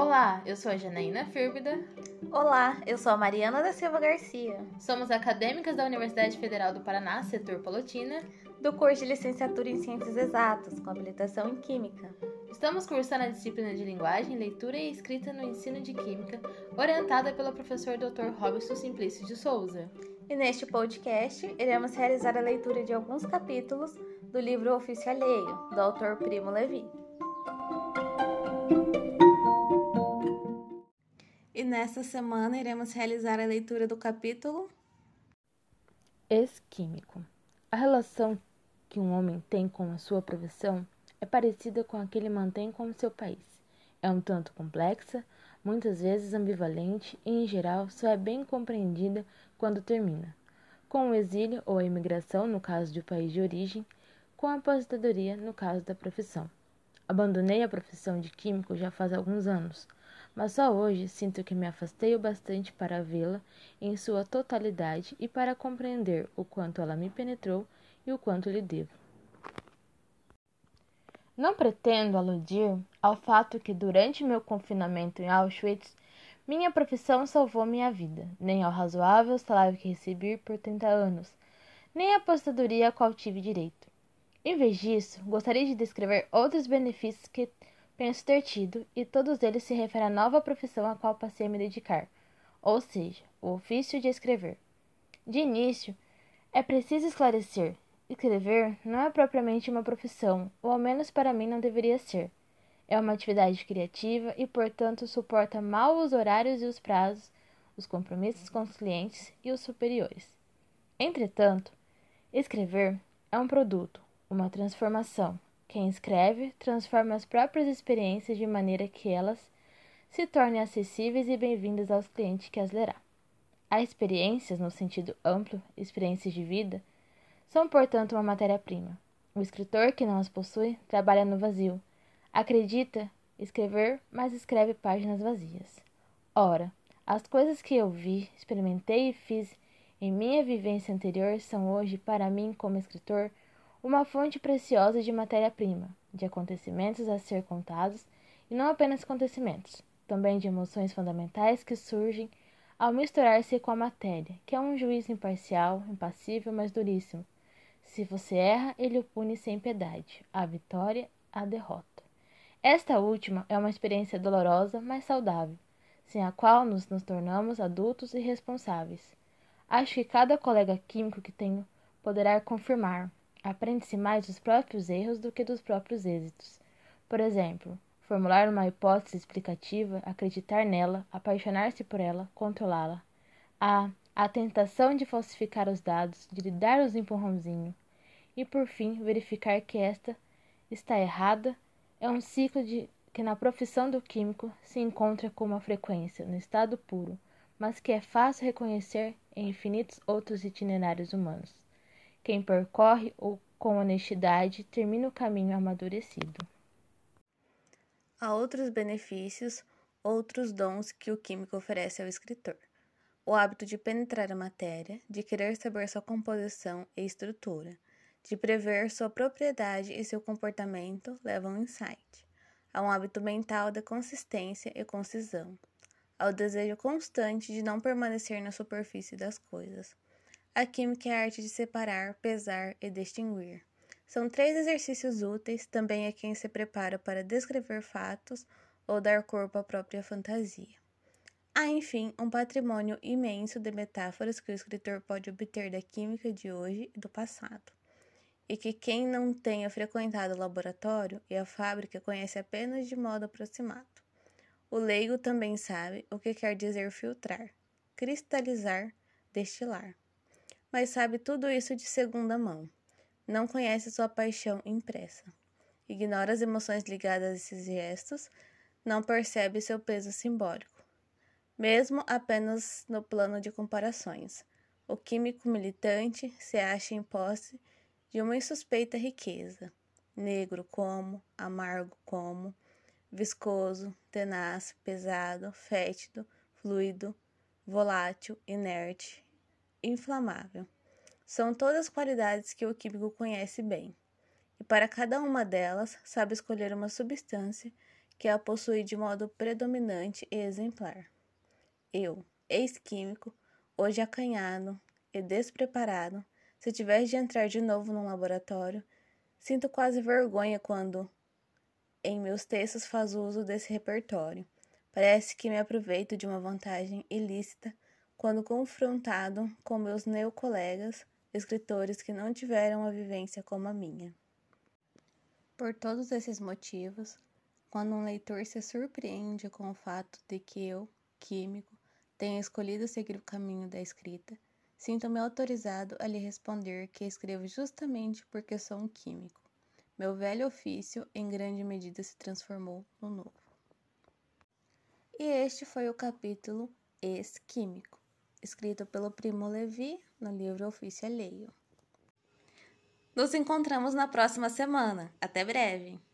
Olá, eu sou a Janaína Fírbida. Olá, eu sou a Mariana da Silva Garcia. Somos acadêmicas da Universidade Federal do Paraná, setor Palotina, do curso de licenciatura em Ciências Exatas, com habilitação em Química. Estamos cursando a disciplina de Linguagem, Leitura e Escrita no Ensino de Química, orientada pelo professor Dr. Robson Simplício de Souza. E neste podcast, iremos realizar a leitura de alguns capítulos do livro Ofício Alheio, do autor Primo Levi. Nesta semana iremos realizar a leitura do capítulo Ex-químico. A relação que um homem tem com a sua profissão é parecida com a que ele mantém com o seu país. É um tanto complexa, muitas vezes ambivalente e, em geral, só é bem compreendida quando termina. Com o exílio ou a imigração, no caso do país de origem, com a aposentadoria, no caso da profissão. Abandonei a profissão de químico já faz alguns anos, mas só hoje sinto que me afastei o bastante para vê-la em sua totalidade e para compreender o quanto ela me penetrou e o quanto lhe devo. Não pretendo aludir ao fato que durante meu confinamento em Auschwitz, minha profissão salvou minha vida, nem ao razoável salário que recebi por 30 anos, nem à aposentadoria a qual tive direito. Em vez disso, gostaria de descrever outros benefícios que penso ter tido, e todos eles se referem à nova profissão a qual passei a me dedicar, ou seja, o ofício de escrever. De início, é preciso esclarecer Escrever não é propriamente uma profissão, ou ao menos para mim não deveria ser. É uma atividade criativa e, portanto, suporta mal os horários e os prazos, os compromissos com os clientes e os superiores. Entretanto, escrever é um produto, uma transformação. Quem escreve transforma as próprias experiências de maneira que elas se tornem acessíveis e bem-vindas aos clientes que as lerá. Há experiências, no sentido amplo, experiências de vida, são, portanto, uma matéria-prima. O escritor que não as possui trabalha no vazio. Acredita escrever, mas escreve páginas vazias. Ora, as coisas que eu vi, experimentei e fiz em minha vivência anterior são hoje, para mim, como escritor, uma fonte preciosa de matéria-prima, de acontecimentos a ser contados, e não apenas acontecimentos, também de emoções fundamentais que surgem ao misturar-se com a matéria, que é um juiz imparcial, impassível, mas duríssimo, se você erra, ele o pune sem piedade, a vitória, a derrota. Esta última é uma experiência dolorosa, mas saudável, sem a qual nos, nos tornamos adultos e responsáveis. Acho que cada colega químico que tenho poderá confirmar. Aprende-se mais dos próprios erros do que dos próprios êxitos. Por exemplo, formular uma hipótese explicativa, acreditar nela, apaixonar-se por ela, controlá-la. A a tentação de falsificar os dados, de lhe dar os empurrãozinho e por fim verificar que esta está errada é um ciclo de que na profissão do químico se encontra com uma frequência no estado puro, mas que é fácil reconhecer em infinitos outros itinerários humanos. Quem percorre ou com honestidade termina o caminho amadurecido. Há outros benefícios, outros dons que o químico oferece ao escritor o hábito de penetrar a matéria, de querer saber sua composição e estrutura, de prever sua propriedade e seu comportamento levam ao insight, a um hábito mental de consistência e concisão, ao desejo constante de não permanecer na superfície das coisas. A química é a arte de separar, pesar e distinguir. São três exercícios úteis também a quem se prepara para descrever fatos ou dar corpo à própria fantasia. Há, enfim, um patrimônio imenso de metáforas que o escritor pode obter da química de hoje e do passado, e que quem não tenha frequentado o laboratório e a fábrica conhece apenas de modo aproximado. O leigo também sabe o que quer dizer filtrar, cristalizar, destilar. Mas sabe tudo isso de segunda mão. Não conhece sua paixão impressa. Ignora as emoções ligadas a esses gestos, não percebe seu peso simbólico mesmo apenas no plano de comparações. O químico militante se acha em posse de uma insuspeita riqueza, negro como, amargo como, viscoso, tenaz, pesado, fétido, fluido, volátil, inerte, inflamável. São todas qualidades que o químico conhece bem, e para cada uma delas sabe escolher uma substância que a possui de modo predominante e exemplar. Eu, ex-químico, hoje acanhado e despreparado, se tivesse de entrar de novo num laboratório, sinto quase vergonha quando, em meus textos, faço uso desse repertório. Parece que me aproveito de uma vantagem ilícita quando confrontado com meus neocolegas, escritores que não tiveram uma vivência como a minha. Por todos esses motivos, quando um leitor se surpreende com o fato de que eu, químico, tenha escolhido seguir o caminho da escrita, sinto-me autorizado a lhe responder que escrevo justamente porque sou um químico. Meu velho ofício, em grande medida, se transformou no novo. E este foi o capítulo Ex-Químico, escrito pelo Primo Levi no livro Ofício Alheio. Nos encontramos na próxima semana. Até breve!